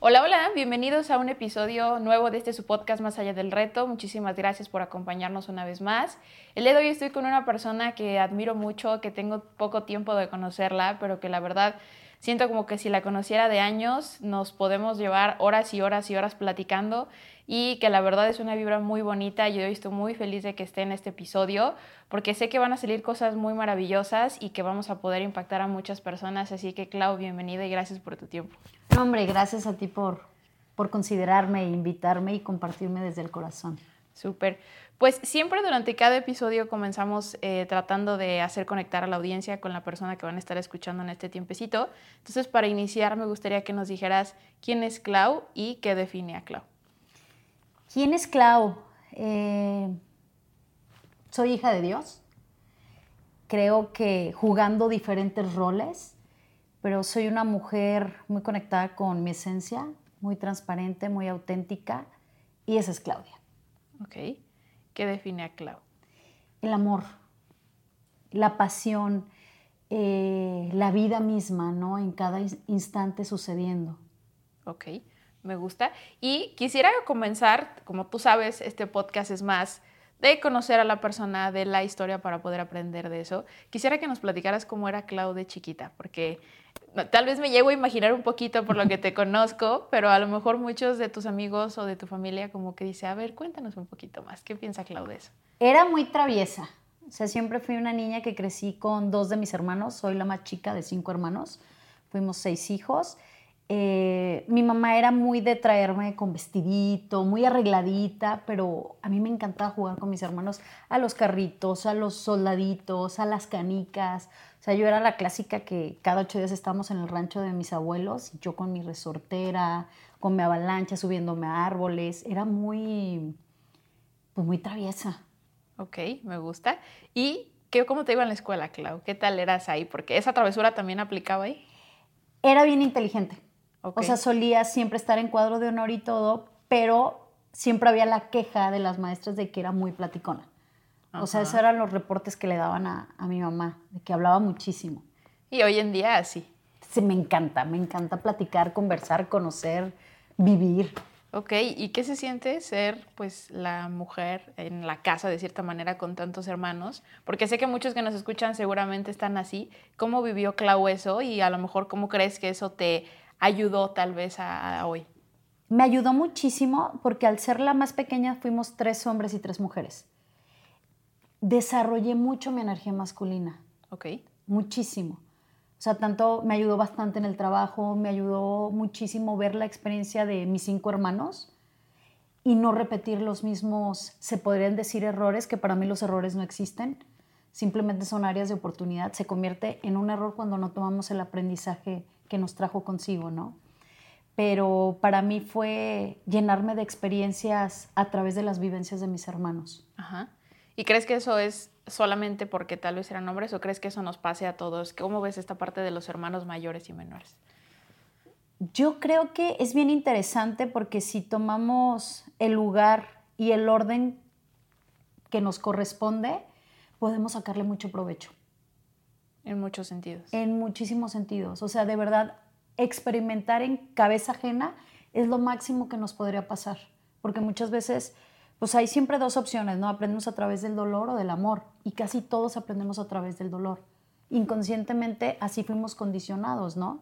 Hola, hola, bienvenidos a un episodio nuevo de este su podcast Más allá del reto. Muchísimas gracias por acompañarnos una vez más. El día de hoy estoy con una persona que admiro mucho, que tengo poco tiempo de conocerla, pero que la verdad siento como que si la conociera de años nos podemos llevar horas y horas y horas platicando y que la verdad es una vibra muy bonita. Yo estoy muy feliz de que esté en este episodio porque sé que van a salir cosas muy maravillosas y que vamos a poder impactar a muchas personas. Así que Clau, bienvenida y gracias por tu tiempo. hombre, gracias a ti por, por considerarme, invitarme y compartirme desde el corazón. Súper. Pues siempre durante cada episodio comenzamos eh, tratando de hacer conectar a la audiencia con la persona que van a estar escuchando en este tiempecito. Entonces, para iniciar, me gustaría que nos dijeras quién es Clau y qué define a Clau. ¿Quién es Clau? Eh, soy hija de Dios. Creo que jugando diferentes roles, pero soy una mujer muy conectada con mi esencia, muy transparente, muy auténtica, y esa es Claudia. Ok. ¿Qué define a Clau? El amor, la pasión, eh, la vida misma, ¿no? En cada instante sucediendo. Ok me gusta. Y quisiera comenzar, como tú sabes, este podcast es más de conocer a la persona, de la historia para poder aprender de eso. Quisiera que nos platicaras cómo era Clau de chiquita, porque tal vez me llego a imaginar un poquito por lo que te conozco, pero a lo mejor muchos de tus amigos o de tu familia como que dice, a ver, cuéntanos un poquito más, ¿qué piensa Clau de eso? Era muy traviesa, o sea, siempre fui una niña que crecí con dos de mis hermanos, soy la más chica de cinco hermanos, fuimos seis hijos eh, mi mamá era muy de traerme con vestidito, muy arregladita, pero a mí me encantaba jugar con mis hermanos a los carritos, a los soldaditos, a las canicas. O sea, yo era la clásica que cada ocho días estábamos en el rancho de mis abuelos, yo con mi resortera, con mi avalancha, subiéndome a árboles. Era muy, pues muy traviesa. Ok, me gusta. ¿Y qué, cómo te iba en la escuela, Clau? ¿Qué tal eras ahí? Porque esa travesura también aplicaba ahí. Era bien inteligente. O sea, solía siempre estar en cuadro de honor y todo, pero siempre había la queja de las maestras de que era muy platicona. O sea, esos eran los reportes que le daban a, mi mamá, de que hablaba muchísimo. Y hoy en día así. Sí, me encanta, me encanta platicar, conversar, conocer, vivir. Ok, ¿y qué se siente ser pues la mujer en la casa de cierta manera con tantos hermanos? Porque sé que muchos que nos escuchan seguramente están así. ¿Cómo vivió Clau eso y a lo mejor cómo crees que eso te ayudó tal vez a, hoy? Me ayudó muchísimo porque al ser la más pequeña fuimos tres hombres y tres mujeres. Desarrollé mucho mi energía masculina. Ok. Muchísimo. O sea, tanto me ayudó bastante en el trabajo, me ayudó muchísimo ver la experiencia de mis cinco hermanos y no repetir los mismos, se podrían decir errores, que para mí los errores no existen, simplemente son áreas de oportunidad. Se convierte en un error cuando no tomamos el aprendizaje que nos trajo consigo, ¿no? Pero para mí fue llenarme de experiencias a través de las vivencias de mis hermanos. Ajá. ¿Y crees que eso es solamente porque tal vez eran hombres o crees que eso nos pase a todos? ¿Cómo ves esta parte de los hermanos mayores y menores? Yo creo que es bien interesante porque si tomamos el lugar y el orden que nos corresponde, podemos sacarle mucho provecho. En muchos sentidos. En muchísimos sentidos. O sea, de verdad, experimentar en cabeza ajena es lo máximo que nos podría pasar. Porque muchas veces, pues hay siempre dos opciones, ¿no? Aprendemos a través del dolor o del amor. Y casi todos aprendemos a través del dolor. Inconscientemente así fuimos condicionados, ¿no?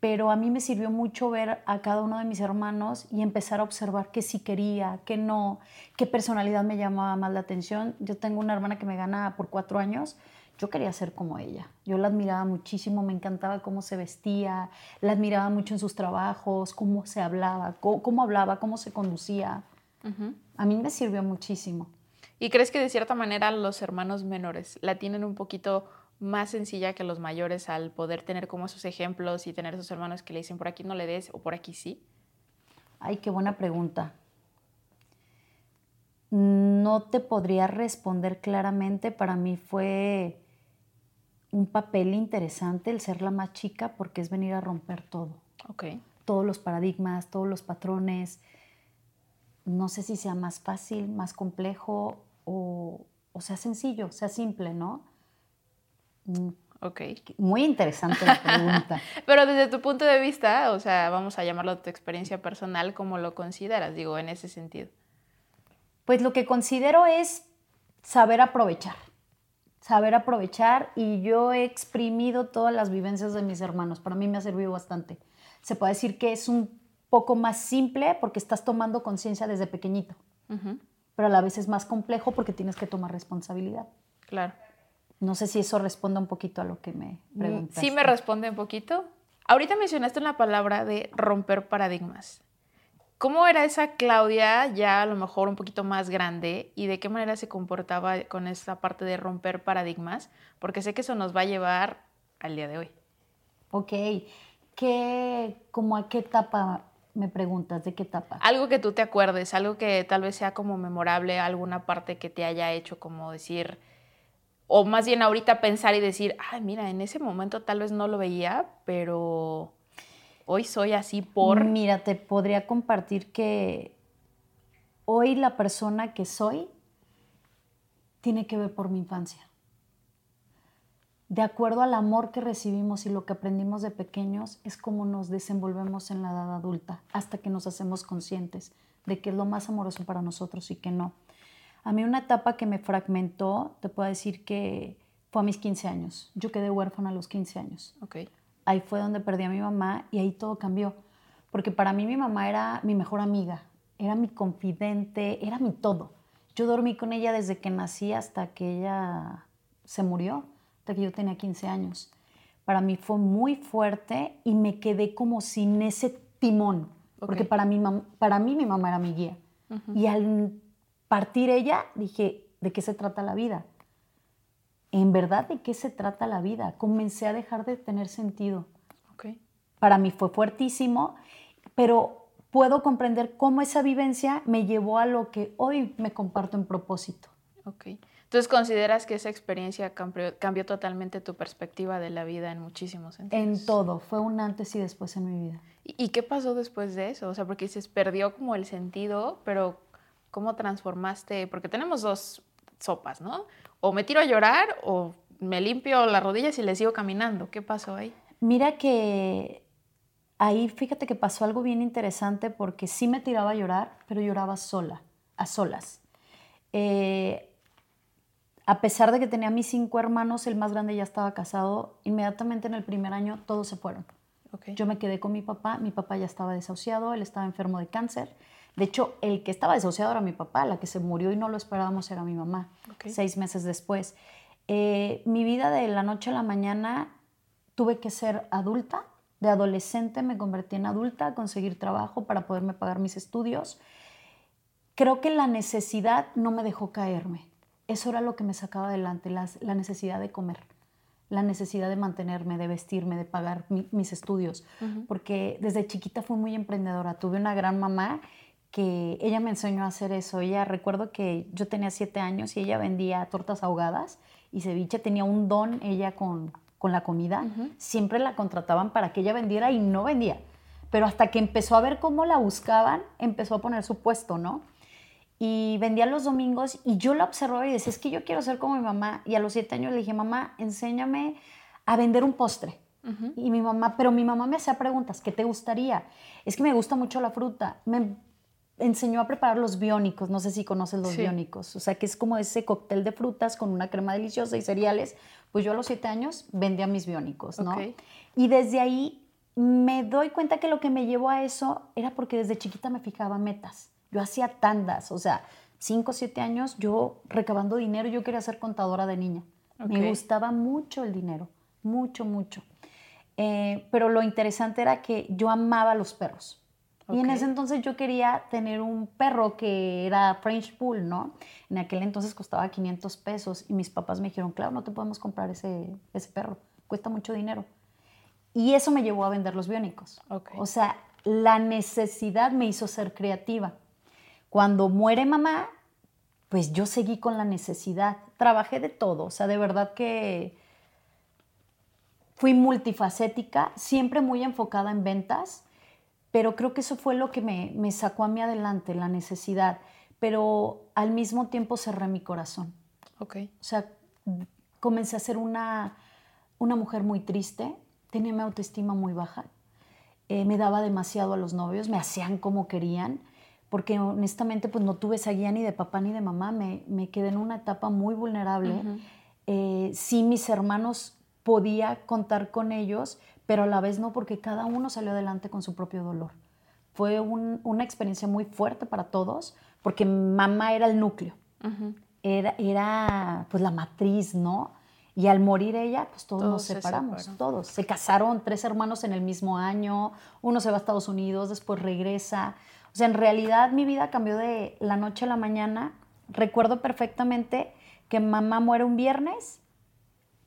Pero a mí me sirvió mucho ver a cada uno de mis hermanos y empezar a observar qué sí quería, qué no, qué personalidad me llamaba más la atención. Yo tengo una hermana que me gana por cuatro años yo quería ser como ella. Yo la admiraba muchísimo, me encantaba cómo se vestía, la admiraba mucho en sus trabajos, cómo se hablaba, cómo, hablaba, cómo se conducía. A mí me sirvió muchísimo. ¿Y crees que de cierta manera los hermanos menores la tienen un poquito más sencilla que los mayores al poder tener como esos ejemplos y tener esos hermanos que le dicen por aquí no le des o por aquí sí? Ay, qué buena pregunta. no te podría responder claramente. Para mí fue un papel interesante el ser la más chica porque es venir a romper todo. Ok. Todos los paradigmas, todos los patrones. No sé si sea más fácil, más complejo o, o sea sencillo, sea simple, ¿no? Mm, Ok. Muy interesante la pregunta. Pero desde tu punto de vista, o sea, vamos a llamarlo tu experiencia personal, ¿cómo lo consideras? Digo, en ese sentido. Pues lo que considero es saber aprovechar. Saber aprovechar y yo he exprimido todas las vivencias de mis hermanos. Para mí me ha servido bastante. Se puede decir que es un poco más simple porque estás tomando conciencia desde pequeñito, pero a la vez es más complejo porque tienes que tomar responsabilidad. Claro. No sé si eso responde un poquito a lo que me Mm, preguntaste. Sí me responde un poquito. Ahorita mencionaste una palabra de romper paradigmas. ¿Cómo era esa Claudia ya a lo mejor un poquito más grande y de qué manera se comportaba con esta parte de romper paradigmas? Porque sé que eso nos va a llevar al día de hoy. Ok. ¿Qué, como a qué etapa me preguntas? ¿De qué etapa? Algo que tú te acuerdes, algo que tal vez sea como memorable, alguna parte que te haya hecho como decir, o más bien ahorita pensar y decir, ay, mira, en ese momento tal vez no lo veía, pero hoy soy así por... Mira, te podría compartir que hoy la persona que soy tiene que ver por mi infancia. De acuerdo al amor que recibimos y lo que aprendimos de pequeños, es como nos desenvolvemos en la edad adulta, hasta que nos hacemos conscientes de que es lo más amoroso para nosotros y que no. A mí una etapa que me fragmentó, te puedo decir que fue a mis 15 años. Yo quedé huérfana a los 15 años. Ok. Ahí fue donde perdí a mi mamá y ahí todo cambió. Porque para mí mi mamá era mi mejor amiga, era mi confidente, era mi todo. Yo dormí con ella desde que nací hasta que ella se murió, hasta que yo tenía 15 años. Para mí fue muy fuerte y me quedé como sin ese timón, porque para, mí, para mí mi mamá era mi guía. Y al partir ella, dije, ¿de qué se trata la vida? En verdad, ¿de qué se trata la vida? Comencé a dejar de tener sentido. Ok. Para mí fue fuertísimo, pero puedo comprender cómo esa vivencia me llevó a lo que hoy me comparto en propósito. Ok. Entonces, ¿consideras que esa experiencia cambió, cambió totalmente tu perspectiva de la vida en muchísimos sentidos? En todo, fue un antes y después en mi vida. ¿Y, y qué pasó después de eso? O sea, porque dices, perdió como el sentido, pero ¿cómo transformaste? Porque tenemos dos sopas, ¿no? O me tiro a llorar o me limpio las rodillas y le sigo caminando. ¿Qué pasó ahí? Mira que ahí fíjate que pasó algo bien interesante porque sí me tiraba a llorar, pero lloraba sola, a solas. Eh, a pesar de que tenía mis cinco hermanos, el más grande ya estaba casado, inmediatamente en el primer año todos se fueron. Yo me quedé con mi papá, mi papá ya estaba desahuciado, él estaba enfermo de cáncer. De hecho, el que estaba desahuciado era mi papá, la que se murió y no lo esperábamos era mi mamá, seis meses después. Eh, mi vida de la noche a la mañana tuve que ser adulta, de adolescente me convertí en adulta, conseguir trabajo para poderme pagar mis estudios. Creo que la necesidad no me dejó caerme. Eso era lo que me sacaba adelante, las- la necesidad de comer, la necesidad de mantenerme, de vestirme, de pagar mi- mis estudios. Porque desde chiquita fui muy emprendedora. Tuve una gran mamá que ella me enseñó a hacer eso. Ella, recuerdo que yo tenía siete años y ella vendía tortas ahogadas y ceviche. Tenía un don ella con, con la comida. Siempre la contrataban para que ella vendiera y no vendía. Pero hasta que empezó a ver cómo la buscaban, empezó a poner su puesto, ¿no? y vendía los domingos y yo la observaba y decía, es que yo quiero ser como mi mamá. Y a los siete años le dije, mamá, enséñame a vender un postre. Y mi mamá, pero mi mamá me hacía preguntas, ¿qué te gustaría? Es que me gusta mucho la fruta. Me enseñó a preparar los biónicos, no sé si conoces los Sí. biónicos, o sea, que es como ese cóctel de frutas con una crema deliciosa y cereales. Pues yo a los siete años vendía mis biónicos, ¿no? Y desde ahí me doy cuenta que lo que me llevó a eso era porque desde chiquita me fijaba metas. Yo hacía tandas, o sea, cinco o siete años yo recabando dinero, yo quería ser contadora de niña. Me gustaba mucho el dinero, mucho, mucho. Eh, pero lo interesante era que yo amaba a los perros. Y en ese entonces yo quería tener un perro que era French Bull, ¿no? En aquel entonces costaba 500 pesos y mis papás me dijeron, claro, no te podemos comprar ese, ese perro, cuesta mucho dinero. Y eso me llevó a vender los biónicos. O sea, la necesidad me hizo ser creativa. Cuando muere mamá, pues yo seguí con la necesidad. Trabajé de todo, o sea, de verdad que fui multifacética, siempre muy enfocada en ventas, pero creo que eso fue lo que me, me sacó a mí adelante, la necesidad. Pero al mismo tiempo cerré mi corazón. Ok. O sea, comencé a ser una, una mujer muy triste, tenía mi autoestima muy baja, eh, me daba demasiado a los novios, me hacían como querían, porque honestamente pues no tuve esa guía ni de papá ni de mamá, me, me quedé en una etapa muy vulnerable. Eh, sí, mis hermanos podía contar con ellos, pero a la vez no, porque cada uno salió adelante con su propio dolor. Fue una experiencia muy fuerte para todos, porque mamá era el núcleo, era, era pues la matriz, ¿no? Y al morir ella, pues todos, nos separamos, todos. Se casaron tres hermanos en el mismo año, uno se va a Estados Unidos, después regresa. O sea, en realidad mi vida cambió de la noche a la mañana. Recuerdo perfectamente que mamá muere un viernes,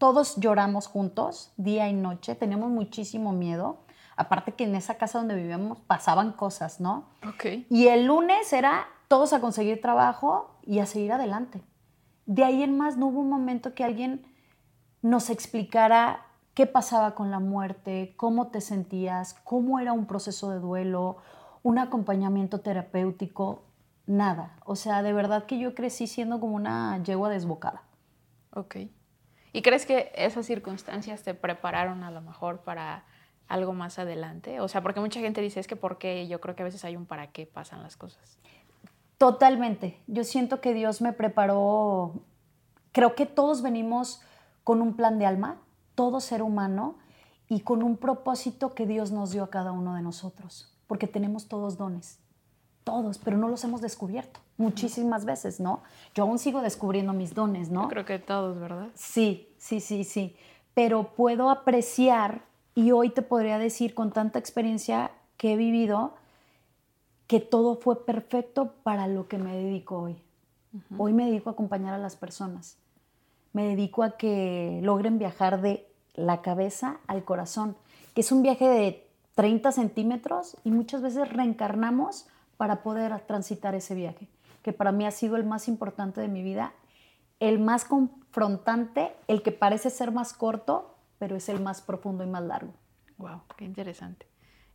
todos lloramos juntos, día y noche, teníamos muchísimo miedo. Aparte que en esa casa donde vivíamos pasaban cosas, ¿no? Ok. Y el lunes era todos a conseguir trabajo y a seguir adelante. De ahí en más no hubo un momento que alguien nos explicara qué pasaba con la muerte, cómo te sentías, cómo era un proceso de duelo, un acompañamiento terapéutico, nada. O sea, de verdad que yo crecí siendo como una yegua desbocada. Ok. ¿Y crees que esas circunstancias te prepararon a lo mejor para algo más adelante? O sea, porque mucha gente dice, es que por qué, yo creo que a veces hay un para qué pasan las cosas. Totalmente. Yo siento que Dios me preparó, creo que todos venimos con un plan de alma, todo ser humano, y con un propósito que Dios nos dio a cada uno de nosotros, porque tenemos todos dones, todos, pero no los hemos descubierto muchísimas veces, ¿no? Yo aún sigo descubriendo mis dones, ¿no? Yo creo que todos, ¿verdad? Sí, sí, sí, sí, pero puedo apreciar y hoy te podría decir con tanta experiencia que he vivido que todo fue perfecto para lo que me dedico hoy. Hoy me dedico a acompañar a las personas me dedico a que logren viajar de la cabeza al corazón, que es un viaje de 30 centímetros y muchas veces reencarnamos para poder transitar ese viaje, que para mí ha sido el más importante de mi vida, el más confrontante, el que parece ser más corto, pero es el más profundo y más largo. Wow, qué interesante.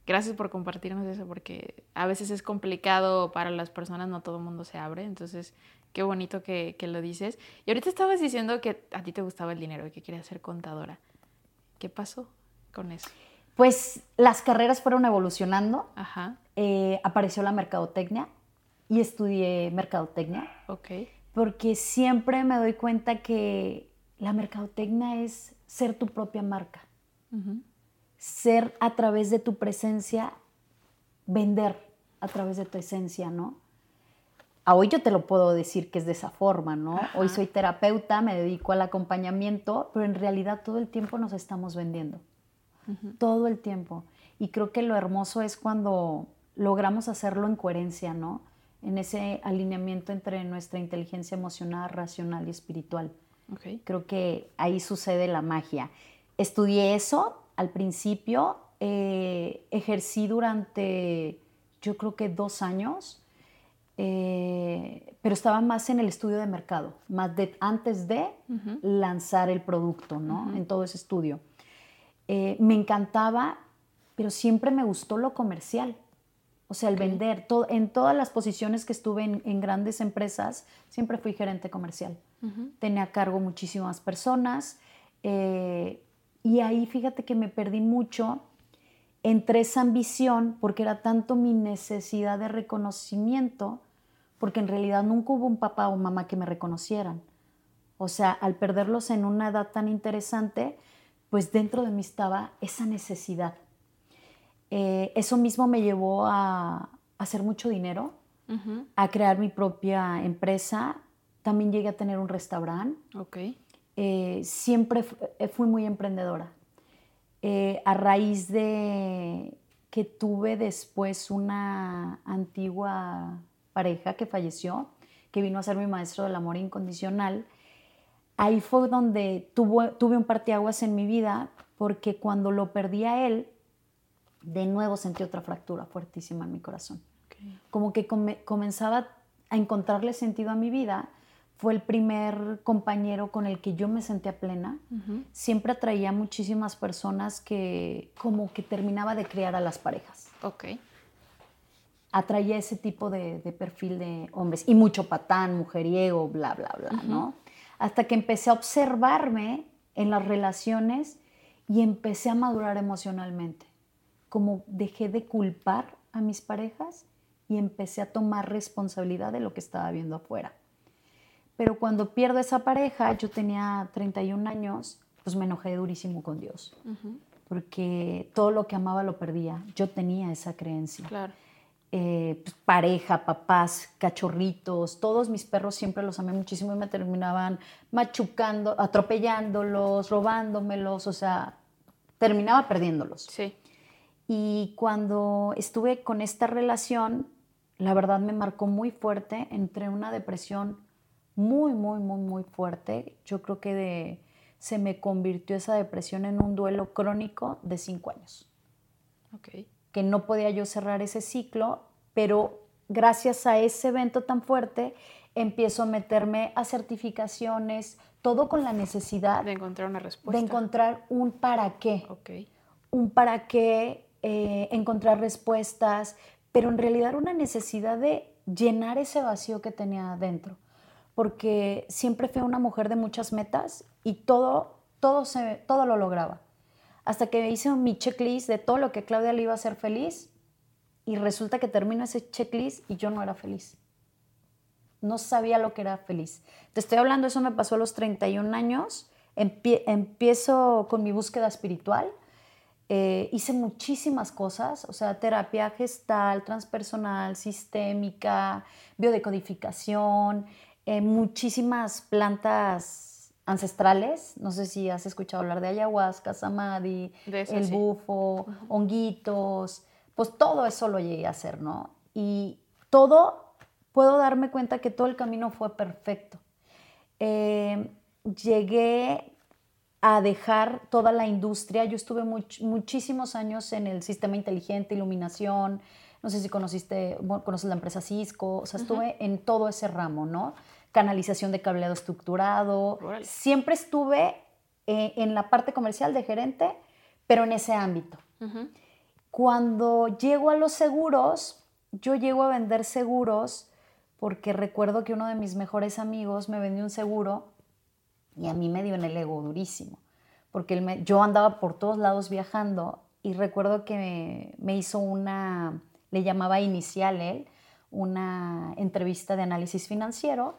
Gracias por compartirnos eso, porque a veces es complicado para las personas, no todo el mundo se abre, entonces Qué bonito que, lo dices. Y ahorita estabas diciendo que a ti te gustaba el dinero y que querías ser contadora. ¿Qué pasó con eso? Pues las carreras fueron evolucionando. Ajá. Eh, apareció la mercadotecnia y estudié mercadotecnia. Ok. Porque siempre me doy cuenta que la mercadotecnia es ser tu propia marca. Ser a través de tu presencia, vender a través de tu esencia, ¿no? hoy yo te lo puedo decir que es de esa forma, ¿no? Hoy soy terapeuta, me dedico al acompañamiento, pero en realidad todo el tiempo nos estamos vendiendo. Todo el tiempo. Y creo que lo hermoso es cuando logramos hacerlo en coherencia, ¿no? En ese alineamiento entre nuestra inteligencia emocional, racional y espiritual. Creo que ahí sucede la magia. Estudié eso al principio, eh, ejercí durante, yo creo que dos años eh, pero estaba más en el estudio de mercado, más de, antes de lanzar el producto, ¿no? En todo ese estudio. Eh, me encantaba, pero siempre me gustó lo comercial. O sea, el vender. en todas las posiciones que estuve en, grandes empresas, siempre fui gerente comercial. Tenía a cargo muchísimas personas. Eh, y ahí fíjate que me perdí mucho entre esa ambición, porque era tanto mi necesidad de reconocimiento, porque en realidad nunca hubo un papá o mamá que me reconocieran. O sea, al perderlos en una edad tan interesante, pues dentro de mí estaba esa necesidad. Eh, eso mismo me llevó a, hacer mucho dinero, a crear mi propia empresa. También llegué a tener un restaurante. Okay. Eh, siempre eh, fui muy emprendedora. a raíz de que tuve después una antigua pareja que falleció, que vino a ser mi maestro del amor incondicional, ahí fue donde tuve un parteaguas en mi vida, porque cuando lo perdí a él, de nuevo sentí otra fractura fuertísima en mi corazón. Como que comenzaba a encontrarle sentido a mi vida, fue el primer compañero con el que yo me sentía plena. Siempre atraía muchísimas personas que como que terminaba de criar a las parejas. Ok. Atraía ese tipo de, perfil de hombres y mucho patán, mujeriego, bla, bla, bla, ¿no? Hasta que empecé a observarme en las relaciones y empecé a madurar emocionalmente. Como dejé de culpar a mis parejas y empecé a tomar responsabilidad de lo que estaba viendo afuera. Pero cuando pierdo esa pareja, yo tenía 31 años, pues me enojé durísimo con Dios. Porque todo lo que amaba lo perdía. Yo tenía esa creencia. Claro. Eh, pues, pareja, papás, cachorritos, todos mis perros siempre los amé muchísimo y me terminaban machucando, atropellándolos, robándomelos, o sea, terminaba perdiéndolos. Sí. Y cuando estuve con esta relación, la verdad me marcó muy fuerte, entre una depresión muy, muy, muy, muy fuerte. Yo creo que de, se me convirtió esa depresión en un duelo crónico de cinco años. Okay que no podía yo cerrar ese ciclo, pero gracias a ese evento tan fuerte empiezo a meterme a certificaciones, todo con la necesidad de encontrar una respuesta. De encontrar un para qué. Okay. Un para qué, eh, encontrar respuestas, pero en realidad una necesidad de llenar ese vacío que tenía adentro. Porque siempre fui una mujer de muchas metas y todo, todo, se, todo lo lograba hasta que hice mi checklist de todo lo que Claudia le iba a hacer feliz y resulta que termino ese checklist y yo no era feliz. No sabía lo que era feliz. Te estoy hablando, eso me pasó a los 31 años. empiezo con mi búsqueda espiritual. Eh, hice muchísimas cosas, o sea, terapia gestal, transpersonal, sistémica, biodecodificación, eh, muchísimas plantas ancestrales. No sé si has escuchado hablar de ayahuasca, samadhi, el bufo, honguitos. Pues todo eso lo llegué a hacer, ¿no? Y todo, puedo darme cuenta que todo el camino fue perfecto. Eh, llegué a dejar toda la industria. Yo estuve muchísimos años en el sistema inteligente, iluminación. No sé si conociste, conoces la empresa Cisco. O sea, estuve en todo ese ramo, ¿no? Canalización de cableado estructurado. Siempre estuve eh, en la parte comercial de gerente, pero en ese ámbito. Cuando llego a los seguros, yo llego a vender seguros porque recuerdo que uno de mis mejores amigos me vendió un seguro y a mí me dio en el ego durísimo, porque yo andaba por todos lados viajando y recuerdo que me hizo una, le llamaba inicial él, una entrevista de análisis financiero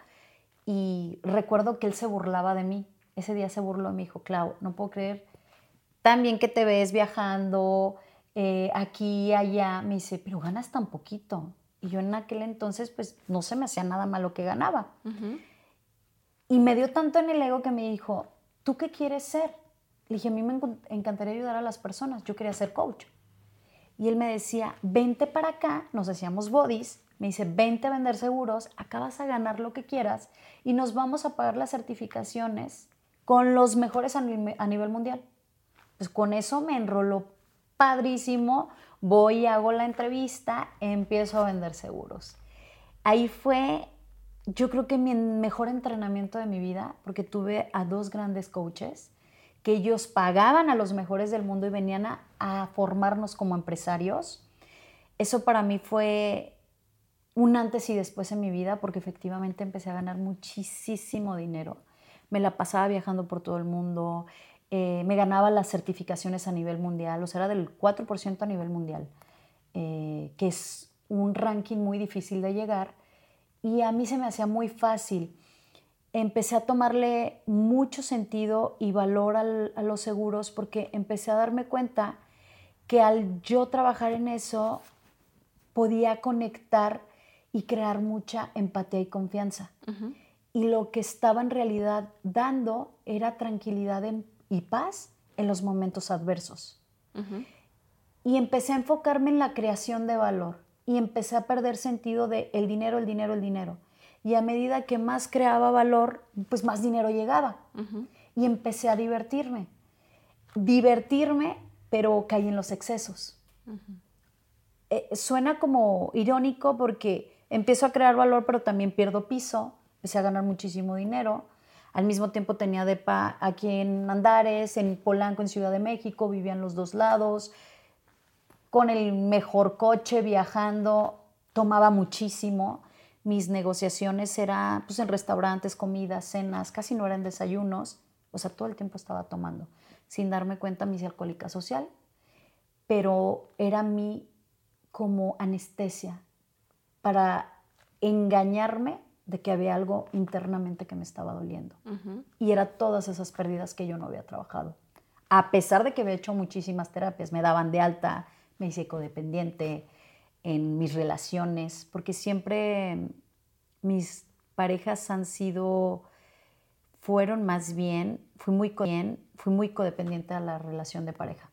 y recuerdo que él se burlaba de mí. Ese día se burló y me dijo, Clau, no puedo creer tan bien que te ves viajando eh, aquí, allá. Me dice, pero ganas tan poquito. Y yo en aquel entonces, pues no se me hacía nada malo que ganaba. Y me dio tanto en el ego que me dijo, ¿tú qué quieres ser? Le dije, a mí me encantaría ayudar a las personas. Yo quería ser coach. Y él me decía, vente para acá, nos hacíamos bodies, me dice, vente a vender seguros, acá vas a ganar lo que quieras y nos vamos a pagar las certificaciones con los mejores a, nivel mundial. Pues con eso me enroló padrísimo, voy, hago la entrevista, empiezo a vender seguros. Ahí fue, yo creo que mi mejor entrenamiento de mi vida, porque tuve a dos grandes coaches que ellos pagaban a los mejores del mundo y venían a formarnos como empresarios. Eso para mí fue un antes y después en mi vida porque efectivamente empecé a ganar muchísimo dinero. Me la pasaba viajando por todo el mundo, eh, me ganaba las certificaciones a nivel mundial, o sea, era del 4% a nivel mundial, eh, que es un ranking muy difícil de llegar y a mí se me hacía muy fácil. Empecé a tomarle mucho sentido y valor a los seguros porque empecé a darme cuenta que al yo trabajar en eso podía conectar y crear mucha empatía y confianza. Y lo que estaba en realidad dando era tranquilidad y paz en los momentos adversos. Y empecé a enfocarme en la creación de valor y empecé a perder sentido de el dinero, el dinero, el dinero. Y a medida que más creaba valor, pues más dinero llegaba. Y empecé a divertirme. Divertirme, pero caí en los excesos. Eh, suena como irónico porque empiezo a crear valor, pero también pierdo piso, empecé a ganar muchísimo dinero. Al mismo tiempo tenía depa aquí en Andares, en Polanco, en Ciudad de México, vivía en los dos lados, con el mejor coche, viajando, tomaba muchísimo. Mis negociaciones eran pues, en restaurantes, comidas, cenas, casi no eran desayunos. O sea, todo el tiempo estaba tomando, sin darme cuenta mi alcohólica social. Pero era mi como anestesia para engañarme de que había algo internamente que me estaba doliendo. Y era todas esas pérdidas que yo no había trabajado. A pesar de que había hecho muchísimas terapias, me daban de alta, me hice codependiente en mis relaciones, porque siempre mis parejas han sido, fueron más bien, fui muy, bien, fui muy codependiente a la relación de pareja.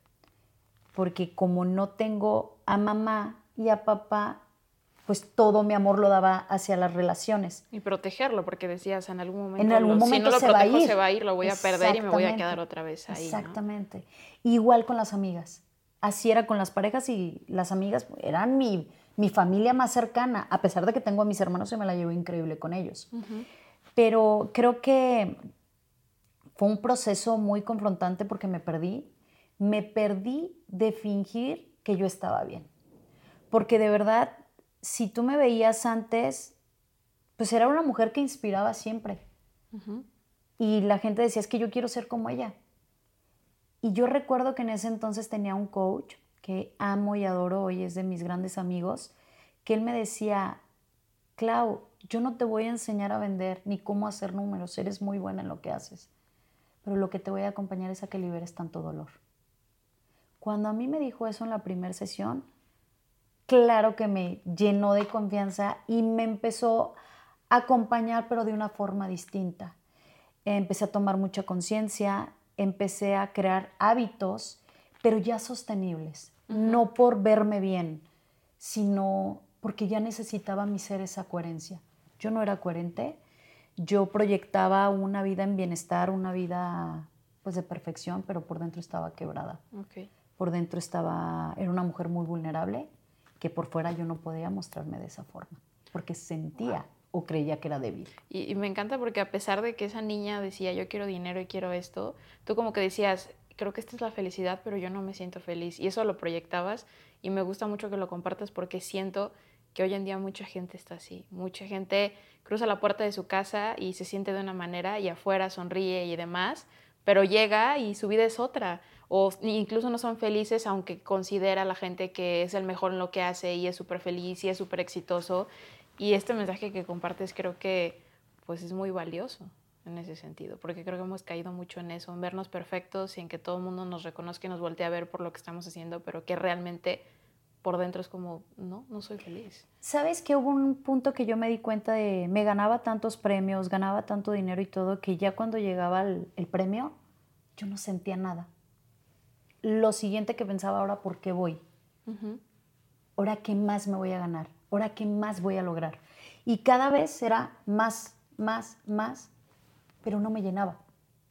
Porque como no tengo a mamá y a papá, pues todo mi amor lo daba hacia las relaciones. Y protegerlo, porque decías en algún momento, en algún momento si no lo se, protejo, va a ir. se va a ir, lo voy a perder y me voy a quedar otra vez ahí. Exactamente. Igual con las amigas. Así era con las parejas y las amigas eran mi, mi, familia más cercana, a pesar de que tengo a mis hermanos y me la llevo increíble con ellos. Pero creo que fue un proceso muy confrontante porque me perdí. Me perdí de fingir que yo estaba bien. Porque de verdad si tú me veías antes, pues era una mujer que inspiraba siempre. Y la gente decía, es que yo quiero ser como ella. Y yo recuerdo que en ese entonces tenía un coach que amo y adoro hoy, es de mis grandes amigos, que él me decía, Clau, yo no te voy a enseñar a vender ni cómo hacer números, eres muy buena en lo que haces, pero lo que te voy a acompañar es a que liberes tanto dolor. Cuando a mí me dijo eso en la primera sesión, claro que me llenó de confianza y me empezó a acompañar, pero de una forma distinta. Empecé a tomar mucha conciencia, empecé a crear hábitos, pero ya sostenibles, no por verme bien, sino porque ya necesitaba mi ser esa coherencia. Yo no era coherente, yo proyectaba una vida en bienestar, una vida pues de perfección, pero por dentro estaba quebrada. Por dentro estaba, era una mujer muy vulnerable, que por fuera yo no podía mostrarme de esa forma, porque sentía o creía que era débil. Y, me encanta porque a pesar de que esa niña decía, yo quiero dinero y quiero esto, tú como que decías, creo que esta es la felicidad, pero yo no me siento feliz. Y eso lo proyectabas y me gusta mucho que lo compartas porque siento que hoy en día mucha gente está así. Mucha gente cruza la puerta de su casa y se siente de una manera y afuera sonríe y demás, pero llega y su vida es otra o incluso no son felices aunque considera la gente que es el mejor en lo que hace y es súper feliz y es súper exitoso. Y este mensaje que compartes creo que pues es muy valioso en ese sentido, porque creo que hemos caído mucho en eso, en vernos perfectos y en que todo el mundo nos reconozca y nos voltee a ver por lo que estamos haciendo, pero que realmente por dentro es como, no, no soy feliz. ¿Sabes que hubo un punto que yo me di cuenta de, me ganaba tantos premios, ganaba tanto dinero y todo, que ya cuando llegaba el premio, yo no sentía nada lo siguiente que pensaba ahora, ¿por qué voy? Ahora, ¿qué más me voy a ganar? Ahora, ¿qué más voy a lograr? Y cada vez era más, más, más, pero no me llenaba.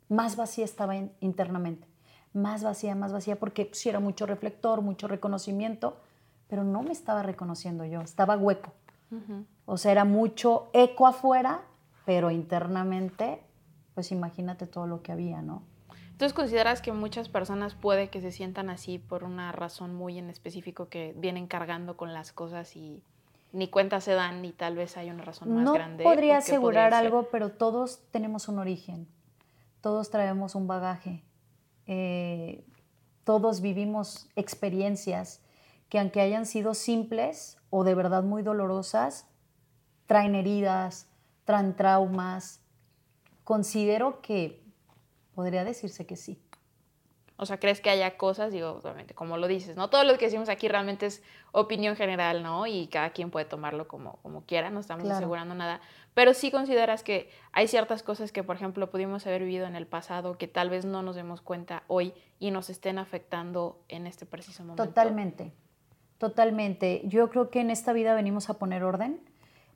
Más vacía estaba internamente. Más vacía, más vacía, porque sí era mucho reflector, mucho reconocimiento, pero no me estaba reconociendo yo, estaba hueco. O sea, era mucho eco afuera, pero internamente, pues imagínate todo lo que había, ¿no? Entonces, ¿consideras que muchas personas puede que se sientan así por una razón muy en específico que vienen cargando con las cosas y ni cuenta se dan ni tal vez hay una razón más grande? No podría asegurar algo, pero todos tenemos un origen, todos traemos un bagaje, eh, todos vivimos experiencias que aunque hayan sido simples o de verdad muy dolorosas, traen heridas, traen traumas. Considero que Podría decirse que sí. O sea, ¿crees que haya cosas? Digo, obviamente, como lo dices, ¿no? Todo lo que decimos aquí realmente es opinión general, ¿no? Y cada quien puede tomarlo como, como quiera, no estamos asegurando nada. Pero sí consideras que hay ciertas cosas que, por ejemplo, pudimos haber vivido en el pasado que tal vez no nos demos cuenta hoy y nos estén afectando en este preciso momento. Totalmente, totalmente. Yo creo que en esta vida venimos a poner orden.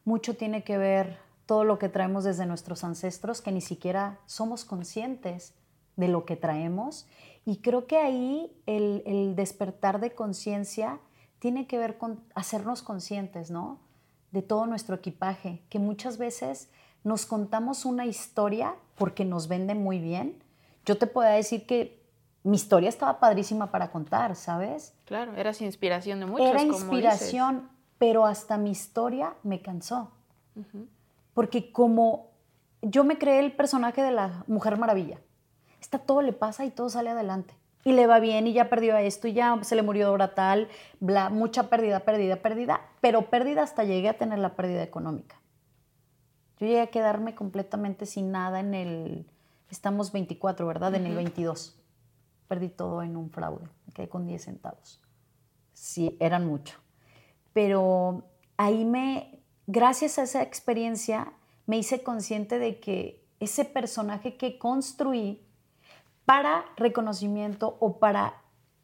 Mucho tiene que ver todo lo que traemos desde nuestros ancestros, que ni siquiera somos conscientes de lo que traemos. Y creo que ahí el, despertar de conciencia tiene que ver con hacernos conscientes, ¿no? De todo nuestro equipaje, que muchas veces nos contamos una historia porque nos venden muy bien. Yo te puedo decir que mi historia estaba padrísima para contar, ¿sabes? Claro, eras inspiración de muchos. Era inspiración, pero hasta mi historia me cansó. Porque como yo me creé el personaje de la Mujer Maravilla, está todo le pasa y todo sale adelante. Y le va bien y ya perdió a esto y ya se le murió obra tal, bla, mucha pérdida, pérdida, pérdida, pero pérdida hasta llegué a tener la pérdida económica. Yo llegué a quedarme completamente sin nada en el, estamos 24, ¿verdad? En el 22. Perdí todo en un fraude, me quedé con 10 centavos. Sí, eran mucho. Pero ahí me, gracias a esa experiencia, me hice consciente de que ese personaje que construí para reconocimiento o para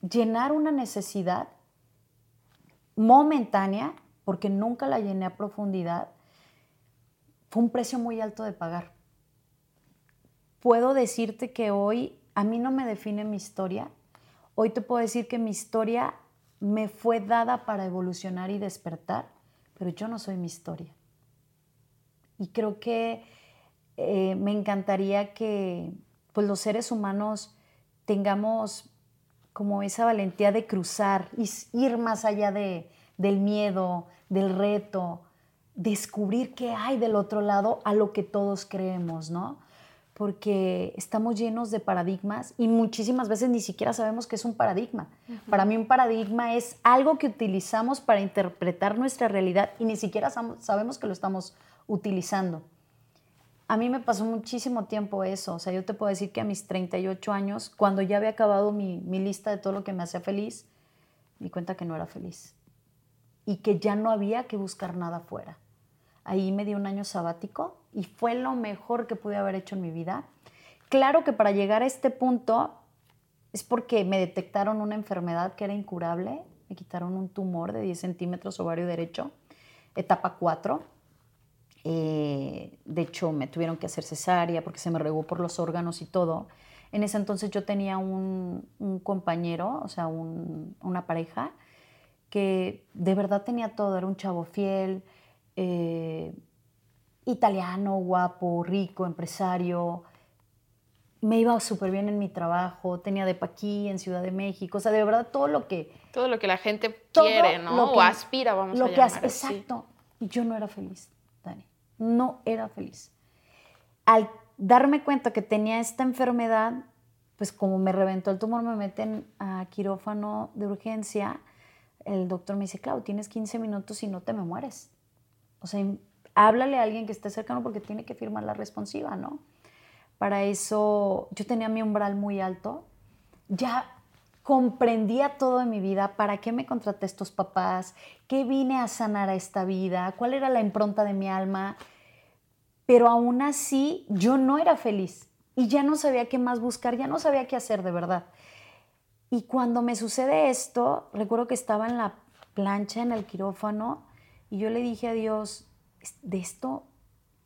llenar una necesidad momentánea, porque nunca la llené a profundidad, fue un precio muy alto de pagar. Puedo decirte que hoy a mí no me define mi historia. Hoy te puedo decir que mi historia me fue dada para evolucionar y despertar, pero yo no soy mi historia. Y creo que eh, me encantaría que pues, los seres humanos tengamos como esa valentía de cruzar, ir más allá de, del miedo, del reto, descubrir qué hay del otro lado a lo que todos creemos, ¿no? Porque estamos llenos de paradigmas y muchísimas veces ni siquiera sabemos qué es un paradigma. Para mí un paradigma es algo que utilizamos para interpretar nuestra realidad y ni siquiera sabemos que lo estamos utilizando. A mí me pasó muchísimo tiempo eso. O sea, yo te puedo decir que a mis 38 años, cuando ya había acabado mi, mi lista de todo lo que me hacía feliz, me di cuenta que no era feliz y que ya no había que buscar nada fuera Ahí me di un año sabático y fue lo mejor que pude haber hecho en mi vida. Claro que para llegar a este punto es porque me detectaron una enfermedad que era incurable. Me quitaron un tumor de 10 centímetros ovario derecho, etapa 4. Eh, de hecho, me tuvieron que hacer cesárea porque se me regó por los órganos y todo. En ese entonces yo tenía un, compañero, o sea, una pareja, que de verdad tenía todo. Era un chavo fiel, eh, italiano, guapo, rico, empresario. Me iba súper bien en mi trabajo, tenía de aquí en Ciudad de México, o sea, de verdad todo lo que... Todo lo que la gente quiere, ¿no? o aspira, vamos lo a llamar que Exacto. Yo no era feliz, Dani. No era feliz. Al darme cuenta que tenía esta enfermedad, pues como me reventó el tumor, me meten a quirófano de urgencia. El doctor me dice, Clau, tienes 15 minutos y no te me mueres. O sea, háblale a alguien que esté cercano porque tiene que firmar la responsiva, ¿no? Para eso yo tenía mi umbral muy alto. Ya comprendía todo en mi vida, para qué me contraté estos papás, qué vine a sanar a esta vida, cuál era la impronta de mi alma. Pero aún así yo no era feliz y ya no sabía qué más buscar, ya no sabía qué hacer de verdad. Y cuando me sucede esto, recuerdo que estaba en la plancha, en el quirófano, y yo le dije a Dios, de esto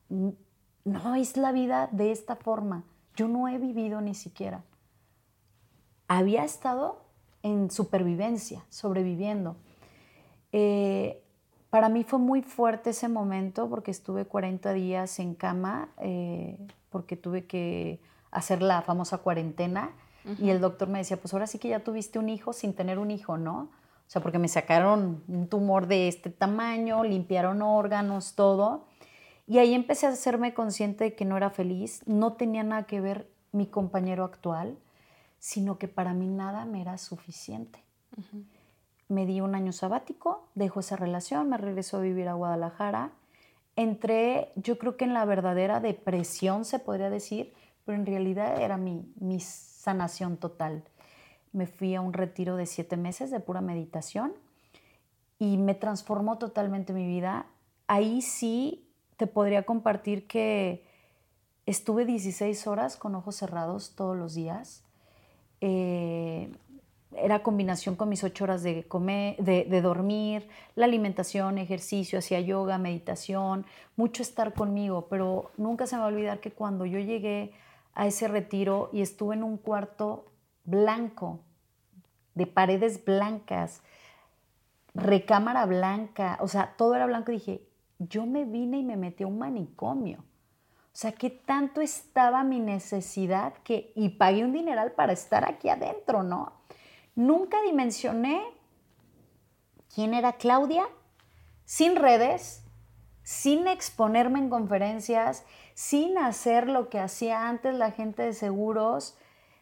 no es la vida de esta forma. Yo no he vivido ni siquiera. Había estado en supervivencia, sobreviviendo. Eh, para mí fue muy fuerte ese momento porque estuve 40 días en cama, eh, porque tuve que hacer la famosa cuarentena. Y el doctor me decía, pues ahora sí que ya tuviste un hijo sin tener un hijo, ¿no? O sea, porque me sacaron un tumor de este tamaño, limpiaron órganos, todo. Y ahí empecé a hacerme consciente de que no era feliz, no tenía nada que ver mi compañero actual, sino que para mí nada me era suficiente. Me di un año sabático, dejo esa relación, me regreso a vivir a Guadalajara. Entré, yo creo que en la verdadera depresión, se podría decir, pero en realidad era mi, mi sanación total me fui a un retiro de siete meses de pura meditación y me transformó totalmente mi vida. Ahí sí te podría compartir que estuve 16 horas con ojos cerrados todos los días. Eh, era combinación con mis ocho horas de, comer, de, dormir, la alimentación, ejercicio, hacía yoga, meditación, mucho estar conmigo, pero nunca se me va a olvidar que cuando yo llegué a ese retiro y estuve en un cuarto blanco, de paredes blancas, recámara blanca, o sea, todo era blanco. Y dije, yo me vine y me metí a un manicomio. sea, qué tanto estaba mi necesidad que, y pagué un dineral para estar aquí adentro, ¿no? Nunca dimensioné quién era Claudia sin redes, sin exponerme en conferencias, sin hacer lo que hacía antes la gente de seguros.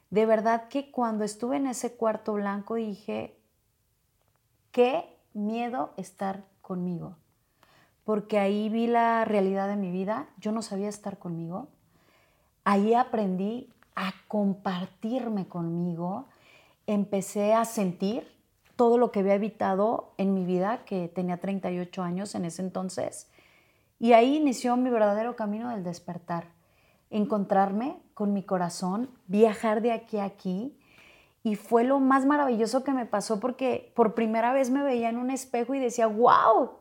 De verdad que cuando estuve en ese cuarto blanco dije, qué miedo estar conmigo porque ahí vi la realidad de mi vida, yo no sabía estar conmigo, ahí aprendí a compartirme conmigo, empecé a sentir todo lo que había evitado en mi vida, que tenía 38 años en ese entonces, y ahí inició mi verdadero camino del despertar, encontrarme con mi corazón, viajar de aquí a aquí, y fue lo más maravilloso que me pasó porque por primera vez me veía en un espejo y decía, wow,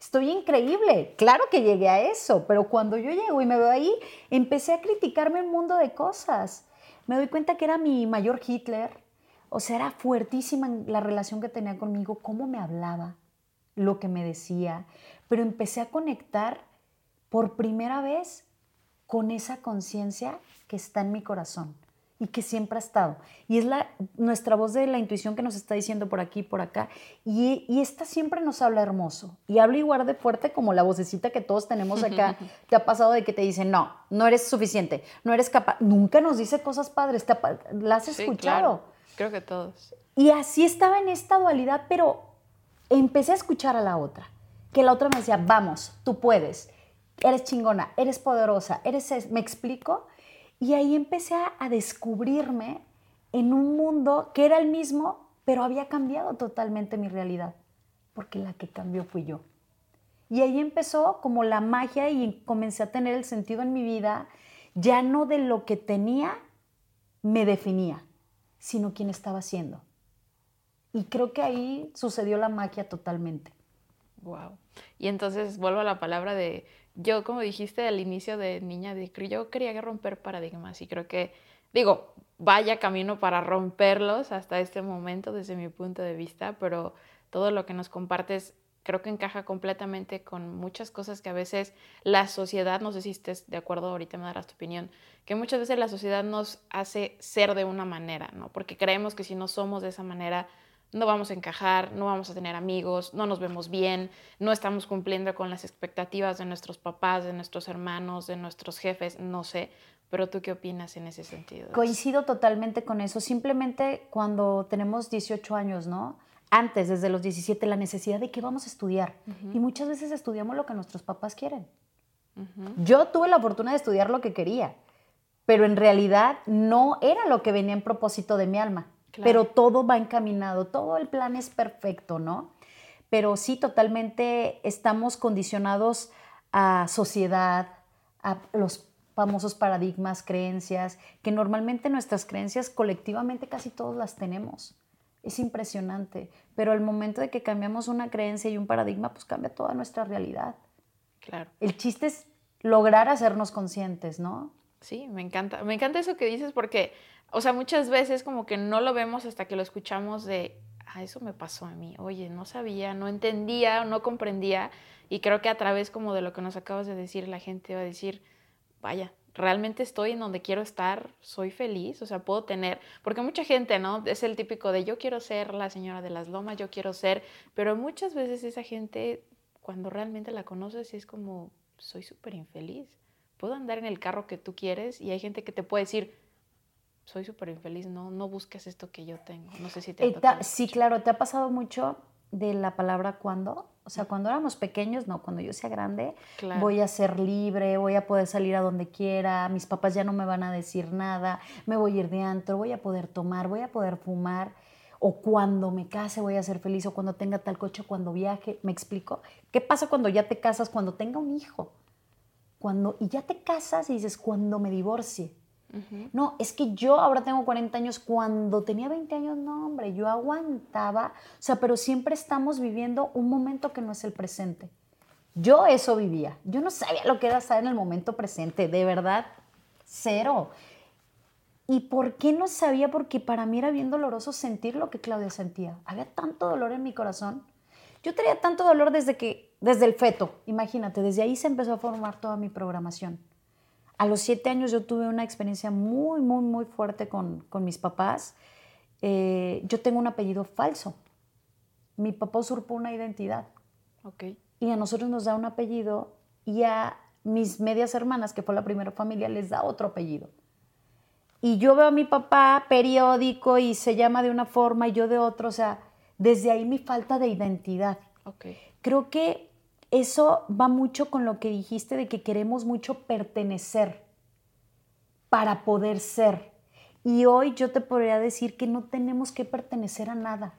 Estoy increíble. Claro que llegué a eso, pero cuando yo llego y me veo ahí, empecé a criticarme un mundo de cosas. Me doy cuenta que era mi mayor Hitler. O sea, era fuertísima la relación que tenía conmigo, cómo me hablaba, lo que me decía. Pero empecé a conectar por primera vez con esa conciencia que está en mi corazón y que siempre ha estado. Y es la, nuestra voz de la intuición que nos está diciendo por aquí, por acá. Y, y esta siempre nos habla hermoso. Y habla igual de fuerte como la vocecita que todos tenemos acá. ¿Te ha pasado de que te dicen, no, no eres suficiente, no eres capaz? Nunca nos dice cosas padres. ¿Te ¿La has escuchado? Creo que todos. Y así estaba en esta dualidad, pero empecé a escuchar a la otra. Que la otra me decía, vamos, tú puedes. Eres chingona, eres poderosa, eres... ¿Me explico? Y ahí empecé a, descubrirme en un mundo que era el mismo, pero había cambiado totalmente mi realidad, porque la que cambió fui yo. Y ahí empezó como la magia y comencé a tener el sentido en mi vida, ya no de lo que tenía me definía, sino quién estaba siendo. Y creo que ahí sucedió la magia totalmente. Wow. Y entonces vuelvo a la palabra de yo, como dijiste al inicio de niña, yo quería romper paradigmas y creo que, digo, vaya camino para romperlos hasta este momento desde mi punto de vista, pero todo lo que nos compartes creo que encaja completamente con muchas cosas que a veces la sociedad, no sé si estés de acuerdo, ahorita me darás tu opinión, que muchas veces la sociedad nos hace ser de una manera, ¿no? Porque creemos que si no somos de esa manera, no vamos a encajar, no vamos a tener amigos, no nos vemos bien, no estamos cumpliendo con las expectativas de nuestros papás, de nuestros hermanos, de nuestros jefes, no sé. Pero tú qué opinas en ese sentido? Coincido totalmente con eso. Simplemente cuando tenemos 18 años, ¿no? Antes, desde los 17, la necesidad de que vamos a estudiar. Y muchas veces estudiamos lo que nuestros papás quieren. Yo tuve la fortuna de estudiar lo que quería, pero en realidad no era lo que venía en propósito de mi alma. Pero todo va encaminado, todo el plan es perfecto, ¿no? Pero sí, totalmente estamos condicionados a sociedad, a los famosos paradigmas, creencias, que normalmente nuestras creencias colectivamente casi todos las tenemos. Es impresionante, pero el momento de que cambiamos una creencia y un paradigma, pues cambia toda nuestra realidad. Claro. El chiste es lograr hacernos conscientes, ¿no? Sí, me encanta. Me encanta eso que dices porque o sea, muchas veces como que no lo vemos hasta que lo escuchamos de, ah, eso me pasó a mí, oye, no sabía, no entendía, no comprendía, y creo que a través como de lo que nos acabas de decir, la gente va a decir, vaya, realmente estoy en donde quiero estar, soy feliz, o sea, puedo tener, porque mucha gente, ¿no? Es el típico de yo quiero ser la señora de las lomas, yo quiero ser, pero muchas veces esa gente, cuando realmente la conoces, es como, soy súper infeliz, puedo andar en el carro que tú quieres y hay gente que te puede decir, soy súper infeliz, no, no busques esto que yo tengo. No sé si te ha Sí, claro, ¿te ha pasado mucho de la palabra cuando? O sea, cuando éramos pequeños, no, cuando yo sea grande, voy a ser libre, voy a poder salir a donde quiera, mis papás ya no me van a decir nada, me voy a ir de antro, voy a poder tomar, voy a poder fumar, o cuando me case voy a ser feliz, o cuando tenga tal coche, cuando viaje, ¿me explico? ¿Qué pasa cuando ya te casas, cuando tenga un hijo? Cuando, y ya te casas y dices, cuando me divorcie. No, es que yo ahora tengo 40 años, cuando tenía 20 años, no, hombre, yo aguantaba, o sea, pero siempre estamos viviendo un momento que no es el presente. Yo eso vivía, yo no sabía lo que era estar en el momento presente, de verdad, cero. ¿Y por qué no sabía? Porque para mí era bien doloroso sentir lo que Claudia sentía. Había tanto dolor en mi corazón. Yo tenía tanto dolor desde que, desde el feto, imagínate, desde ahí se empezó a formar toda mi programación A los siete años yo tuve una experiencia muy, muy, muy fuerte con, con mis papás. Eh, yo tengo un apellido falso. Mi papá usurpó una identidad. Ok. Y a nosotros nos da un apellido y a mis medias hermanas, que fue la primera familia, les da otro apellido. Y yo veo a mi papá periódico y se llama de una forma y yo de otra. O sea, desde ahí mi falta de identidad. Creo que eso va mucho con lo que dijiste de que queremos mucho pertenecer para poder ser. Y hoy yo te podría decir que no tenemos que pertenecer a nada.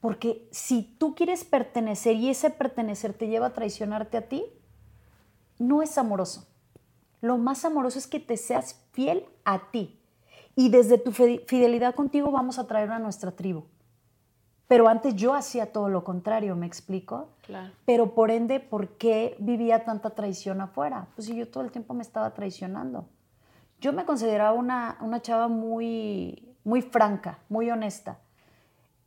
Porque si tú quieres pertenecer y ese pertenecer te lleva a traicionarte a ti, no es amoroso. Lo más amoroso es que te seas fiel a ti. Y desde tu fidelidad contigo vamos a traer a nuestra tribu. Pero antes yo hacía todo lo contrario, ¿me explico? Claro. Pero por ende, ¿por qué vivía tanta traición afuera? Pues si yo todo el tiempo me estaba traicionando. Yo me consideraba una, una chava muy, muy franca, muy honesta.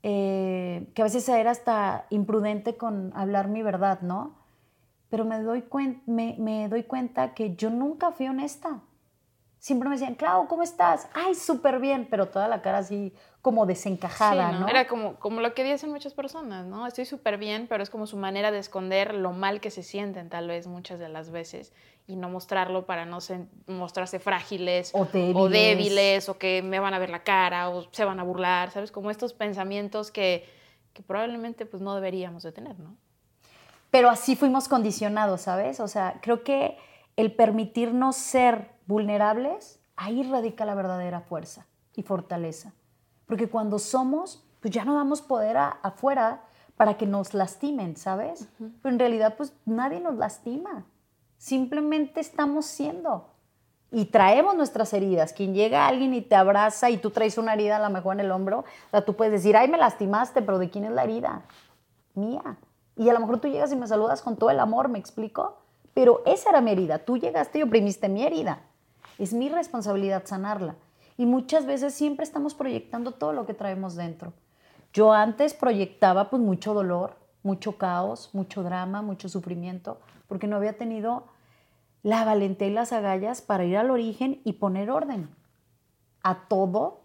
Eh, que a veces era hasta imprudente con hablar mi verdad, ¿no? Pero me doy, me, me doy cuenta que yo nunca fui honesta. Siempre me decían, Clau, ¿cómo estás? Ay, súper bien, pero toda la cara así como desencajada, Sí, ¿no? Era como, como lo que dicen muchas personas, ¿no? Estoy súper bien, pero es como su manera de esconder lo mal que se sienten tal vez muchas de las veces y no mostrarlo para no mostrarse frágiles O débiles. o débiles o que me van a ver la cara o se van a burlar, ¿sabes? Como estos pensamientos que, que probablemente pues no deberíamos de tener, ¿no? Pero así fuimos condicionados, ¿sabes? O sea, creo que el permitirnos ser vulnerables, ahí radica la verdadera fuerza y fortaleza. Porque cuando somos, pues ya no damos poder a- afuera para que nos lastimen, ¿sabes? Pero en realidad, pues nadie nos lastima. Simplemente estamos siendo. Y traemos nuestras heridas. Quien llega alguien y te abraza y tú traes una herida a lo mejor en el hombro, o sea, tú puedes decir, ay, me lastimaste, pero ¿de quién es la herida? Mía. Y a lo mejor tú llegas y me saludas con todo el amor, ¿me explico? Pero esa era mi herida. Tú llegaste y oprimiste mi herida. Es mi responsabilidad sanarla. Y muchas veces siempre estamos proyectando todo lo que traemos dentro. Yo antes proyectaba pues mucho dolor, mucho caos, mucho drama, mucho sufrimiento, porque no había tenido la valentía y las agallas para ir al origen y poner orden a todo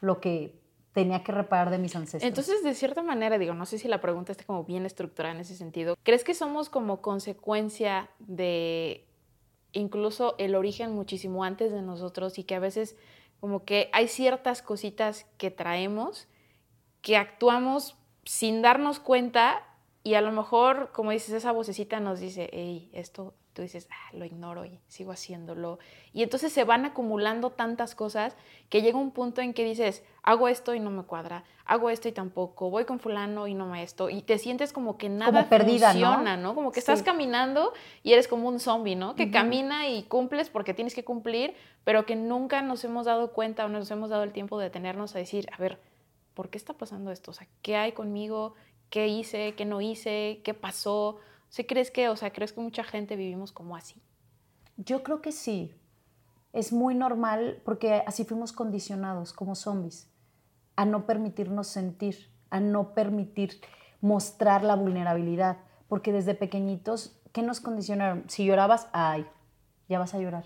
lo que tenía que reparar de mis ancestros. Entonces, de cierta manera, digo, no sé si la pregunta está como bien estructurada en ese sentido. ¿Crees que somos como consecuencia de incluso el origen muchísimo antes de nosotros y que a veces como que hay ciertas cositas que traemos que actuamos sin darnos cuenta y a lo mejor, como dices, esa vocecita nos dice, hey, esto, tú dices, ah, lo ignoro y sigo haciéndolo. Y entonces se van acumulando tantas cosas que llega un punto en que dices, hago esto y no me cuadra, hago esto y tampoco, voy con fulano y no me esto. Y te sientes como que nada Como perdida, funciona, ¿no? Como que estás Sí. caminando y eres como un zombie, ¿no? Que camina y cumples porque tienes que cumplir, pero que nunca nos hemos dado cuenta o nos hemos dado el tiempo de detenernos a decir, a ver, ¿por qué está pasando esto? O sea, ¿qué hay conmigo? ¿Qué hice? ¿Qué no hice? ¿Qué pasó? ¿Sí crees que, o sea, crees que mucha gente vivimos como así? Yo creo que sí. Es muy normal porque así fuimos condicionados como zombies a no permitirnos sentir, a no permitir mostrar la vulnerabilidad, porque desde pequeñitos, ¿qué nos condicionaron? Si llorabas, ay, ya vas a llorar.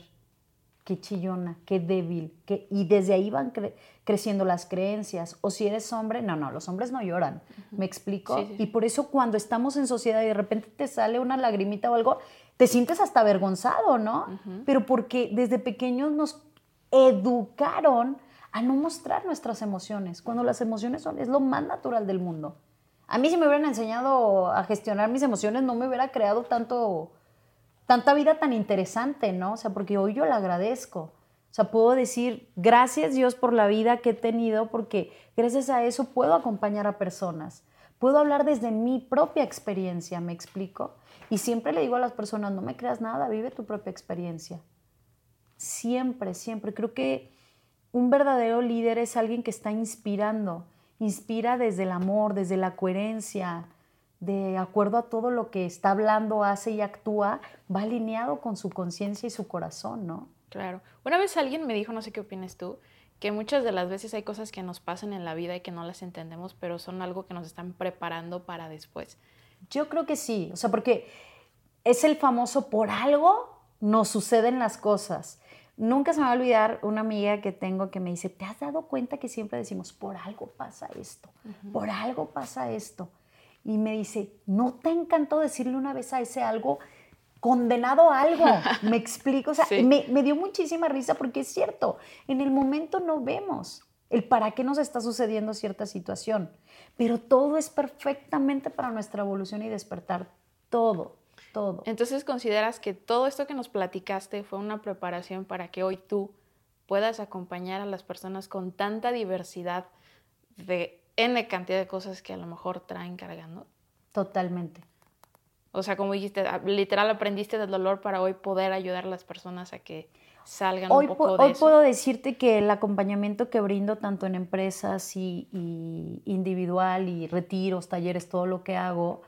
Qué chillona, qué débil. Qué... Y desde ahí van cre- creciendo las creencias. O si eres hombre, no, no, los hombres no lloran. ¿Me explico? Sí, sí, sí. Y por eso cuando estamos en sociedad y de repente te sale una lagrimita o algo, te sientes hasta avergonzado, ¿no? Pero porque desde pequeños nos educaron a no mostrar nuestras emociones, cuando las emociones son, es lo más natural del mundo. A mí si me hubieran enseñado a gestionar mis emociones, no me hubiera creado tanto, tanta vida tan interesante, ¿no? O sea, porque hoy yo la agradezco. O sea, puedo decir, gracias Dios por la vida que he tenido, porque gracias a eso puedo acompañar a personas. Puedo hablar desde mi propia experiencia, ¿me explico? Y siempre le digo a las personas, no me creas nada, vive tu propia experiencia. Siempre, siempre. Creo que un verdadero líder es alguien que está inspirando. Inspira desde el amor, desde la coherencia, de acuerdo a todo lo que está hablando, hace y actúa, va alineado con su conciencia y su corazón, ¿no? Claro. Una vez alguien me dijo, no sé qué opinas tú, que muchas de las veces hay cosas que nos pasan en la vida y que no las entendemos, pero son algo que nos están preparando para después. Yo creo que sí, o sea, porque es el famoso por algo nos suceden las cosas. Nunca se me va a olvidar una amiga que tengo que me dice, ¿te has dado cuenta que siempre decimos, por algo pasa esto, por algo pasa esto? Y me dice, ¿no te encantó decirle una vez a ese algo condenado a algo? me explico, o sea, me, me dio muchísima risa porque es cierto, en el momento no vemos el para qué nos está sucediendo cierta situación, pero todo es perfectamente para nuestra evolución y despertar, todo. Todo. Entonces, ¿consideras que todo esto que nos platicaste fue una preparación para que hoy tú puedas acompañar a las personas con tanta diversidad de N cantidad de cosas que a lo mejor traen cargando? Totalmente. O sea, como dijiste, literal aprendiste del dolor para hoy poder ayudar a las personas a que salgan hoy un poco de Hoy puedo decirte que el acompañamiento que brindo tanto en empresas y, y individual y retiros, talleres, todo lo que hago,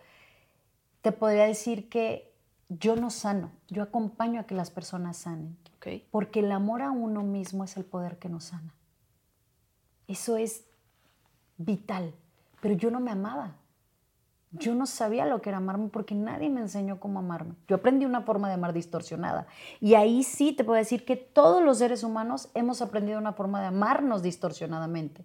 te podría decir que yo no sano, yo acompaño a que las personas sanen. Porque el amor a uno mismo es el poder que nos sana. Eso es vital. Pero yo no me amaba. Yo no sabía lo que era amarme porque nadie me enseñó cómo amarme. Yo aprendí una forma de amar distorsionada. Y ahí sí te puedo decir que todos los seres humanos hemos aprendido una forma de amarnos distorsionadamente.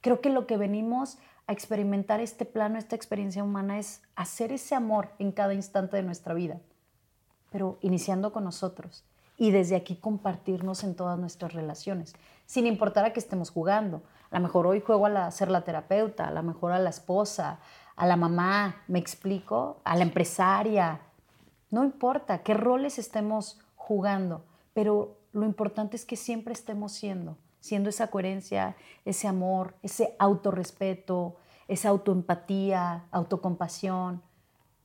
Creo que lo que venimos a experimentar este plano, esta experiencia humana, es hacer ese amor en cada instante de nuestra vida, pero iniciando con nosotros y desde aquí compartirnos en todas nuestras relaciones, sin importar a que estemos jugando. A lo mejor hoy juego a, ser la terapeuta, a lo mejor a la esposa, a la mamá, me explico, a la empresaria. No importa qué roles estemos jugando, pero lo importante es que siempre estemos siendo siendo esa coherencia, ese amor, ese autorrespeto, esa autoempatía, autocompasión.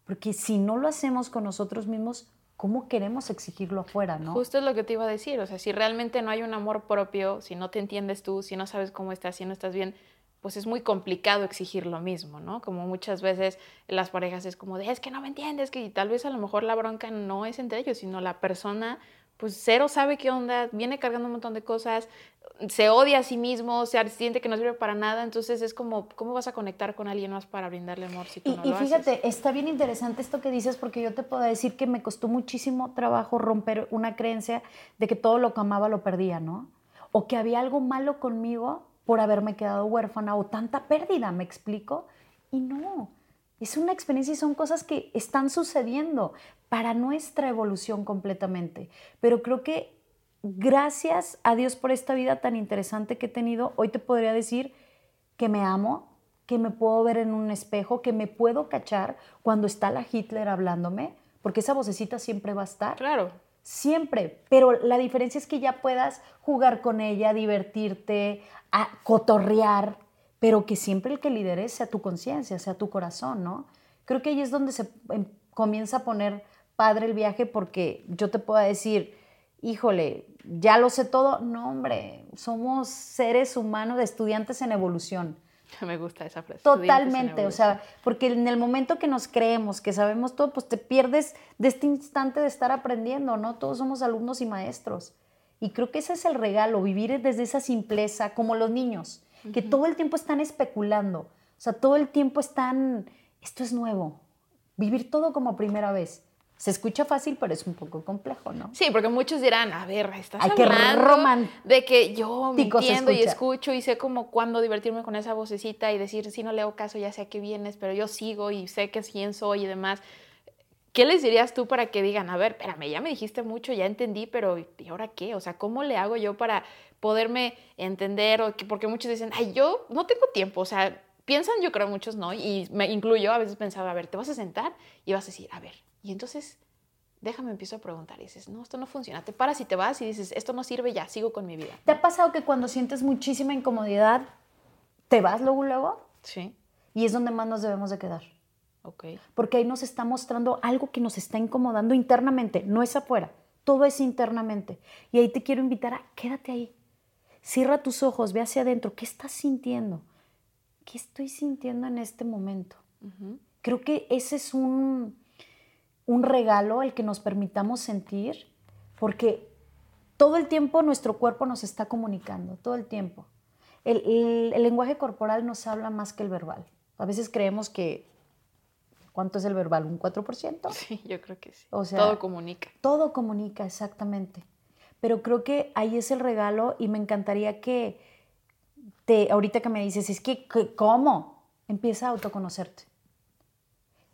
Porque si no lo hacemos con nosotros mismos, ¿cómo queremos exigirlo afuera, no? Justo es lo que te iba a decir, o sea, si realmente no hay un amor propio, si no te entiendes tú, si no sabes cómo estás, si no estás bien, pues es muy complicado exigir lo mismo, ¿no? Como muchas veces las parejas es como de, es que no me entiendes, que tal vez a lo mejor la bronca no es entre ellos, sino la persona pues cero sabe qué onda, viene cargando un montón de cosas, se odia a sí mismo, se siente que no sirve para nada, entonces es como, ¿cómo vas a conectar con alguien más para brindarle amor si tú y, no y fíjate, está bien interesante esto que dices porque yo te puedo decir que me costó muchísimo trabajo romper una creencia de que todo lo que amaba lo perdía, ¿no? O que había algo malo conmigo por haberme quedado huérfana o tanta pérdida, ¿me explico? Y no, es una experiencia y son cosas que están sucediendo para nuestra evolución completamente. Pero creo que gracias a Dios por esta vida tan interesante que he tenido, hoy te podría decir que me amo, que me puedo ver en un espejo, que me puedo cachar cuando está la Hitler hablándome, porque esa vocecita siempre va a estar. Claro. Siempre, pero la diferencia es que ya puedas jugar con ella, divertirte, a cotorrear, pero que siempre el que lidere sea tu conciencia, sea tu corazón, ¿no? Creo que ahí es donde se em, comienza a poner padre el viaje porque yo te puedo decir, híjole, ya lo sé todo. No, hombre, somos seres humanos, estudiantes en evolución. Me gusta esa frase. Totalmente, o sea, porque en el momento que nos creemos, que sabemos todo, pues te pierdes de este instante de estar aprendiendo, ¿no? Todos somos alumnos y maestros. Y creo que ese es el regalo, vivir desde esa simpleza, como los niños que todo el tiempo están especulando, o sea, todo el tiempo están, esto es nuevo, vivir todo como primera vez. Se escucha fácil, pero es un poco complejo, ¿no? Sí, porque muchos dirán, a ver, estás Hay hablando de que yo me entiendo y escucho y sé como cuándo divertirme con esa vocecita y decir, si no le hago caso, ya sé a qué vienes, pero yo sigo y sé que es quién soy y demás. ¿Qué les dirías tú para que digan, a ver, espérame, ya me dijiste mucho, ya entendí, pero ¿y ahora qué? O sea, ¿cómo le hago yo para poderme entender, o porque muchos dicen, ay, yo no tengo tiempo, o sea, piensan, yo creo muchos no, y me incluyo, a veces pensaba, a ver, te vas a sentar y vas a decir, a ver, y entonces déjame, empiezo a preguntar y dices, no, esto no funciona, te paras y te vas y dices, esto no sirve, ya, sigo con mi vida. ¿Te ha pasado que cuando sientes muchísima incomodidad, te vas luego, luego? Sí. Y es donde más nos debemos de quedar. Ok. Porque ahí nos está mostrando algo que nos está incomodando internamente, no es afuera, todo es internamente. Y ahí te quiero invitar a quédate ahí, Cierra tus ojos, ve hacia adentro. ¿Qué estás sintiendo? ¿Qué estoy sintiendo en este momento? Creo que ese es un, un regalo el que nos permitamos sentir, porque todo el tiempo nuestro cuerpo nos está comunicando, todo el tiempo. El, el, lenguaje corporal nos habla más que el verbal. A veces creemos que ¿Cuánto es el verbal? ¿Un 4%? Sí, yo creo que sí. O sea, todo comunica. Todo comunica, exactamente. Pero creo que ahí es el regalo y me encantaría que te, ahorita que me dices, es que, ¿cómo? Empieza a autoconocerte.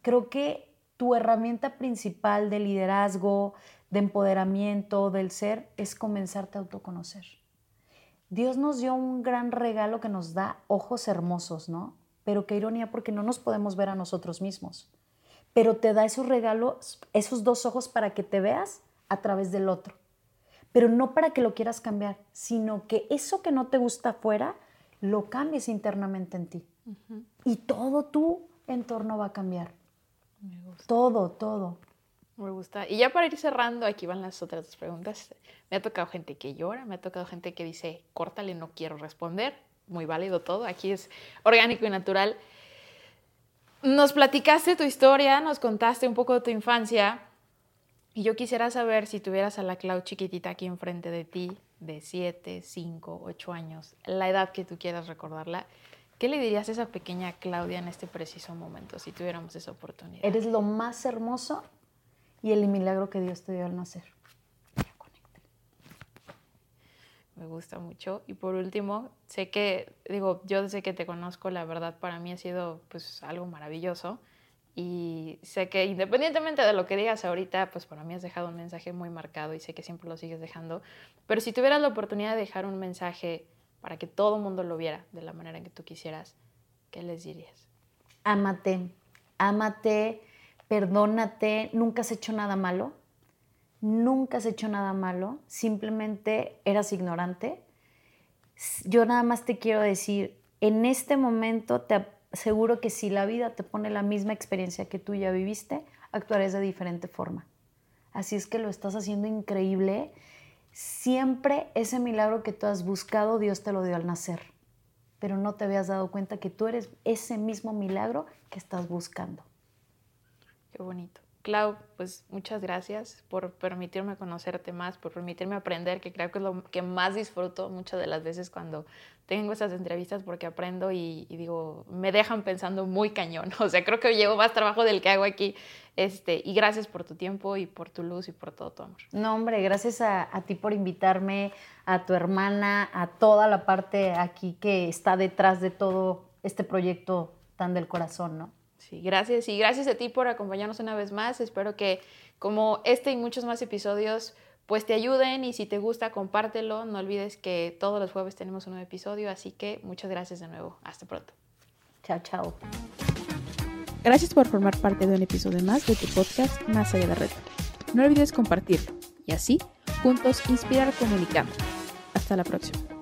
Creo que tu herramienta principal de liderazgo, de empoderamiento, del ser, es comenzarte a autoconocer. Dios nos dio un gran regalo que nos da ojos hermosos, ¿no? Pero qué ironía porque no nos podemos ver a nosotros mismos. Pero te da esos regalos, esos dos ojos para que te veas a través del otro. Pero no para que lo quieras cambiar, sino que eso que no te gusta afuera, lo cambies internamente en ti. Y todo tu entorno va a cambiar. Me gusta. Todo, todo. Me gusta. Y ya para ir cerrando, aquí van las otras dos preguntas. Me ha tocado gente que llora, me ha tocado gente que dice, córtale, no quiero responder muy válido todo, aquí es orgánico y natural. Nos platicaste tu historia, nos contaste un poco de tu infancia y yo quisiera saber si tuvieras a la Clau chiquitita aquí enfrente de ti, de 7, 5, 8 años, la edad que tú quieras recordarla, ¿qué le dirías a esa pequeña Claudia en este preciso momento si tuviéramos esa oportunidad? Eres lo más hermoso y el milagro que Dios te dio al nacer. Me gusta mucho. Y por último, sé que, digo, yo desde que te conozco, la verdad para mí ha sido pues algo maravilloso. Y sé que independientemente de lo que digas ahorita, pues para mí has dejado un mensaje muy marcado y sé que siempre lo sigues dejando. Pero si tuvieras la oportunidad de dejar un mensaje para que todo el mundo lo viera de la manera en que tú quisieras, ¿qué les dirías? Ámate, ámate, perdónate, nunca has hecho nada malo nunca has hecho nada malo, simplemente eras ignorante. Yo nada más te quiero decir, en este momento te aseguro que si la vida te pone la misma experiencia que tú ya viviste, actuarás de diferente forma. Así es que lo estás haciendo increíble. Siempre ese milagro que tú has buscado, Dios te lo dio al nacer. Pero no te habías dado cuenta que tú eres ese mismo milagro que estás buscando. Qué bonito. Clau, pues muchas gracias por permitirme conocerte más, por permitirme aprender, que creo que es lo que más disfruto muchas de las veces cuando tengo esas entrevistas porque aprendo y, digo, me dejan pensando muy cañón. O sea, creo que llevo más trabajo del que hago aquí. Este, y gracias por tu tiempo y por tu luz y por todo tu amor. No, hombre, gracias a, a ti por invitarme, a tu hermana, a toda la parte aquí que está detrás de todo este proyecto tan del corazón, ¿no? Sí, gracias y gracias a ti por acompañarnos una vez más. Espero que como este y muchos más episodios pues te ayuden y si te gusta compártelo. No olvides que todos los jueves tenemos un nuevo episodio, así que muchas gracias de nuevo. Hasta pronto. Chao, chao. Gracias por formar parte de un episodio más de tu podcast Más allá de red. No olvides compartirlo y así juntos inspirar comunicando. Hasta la próxima.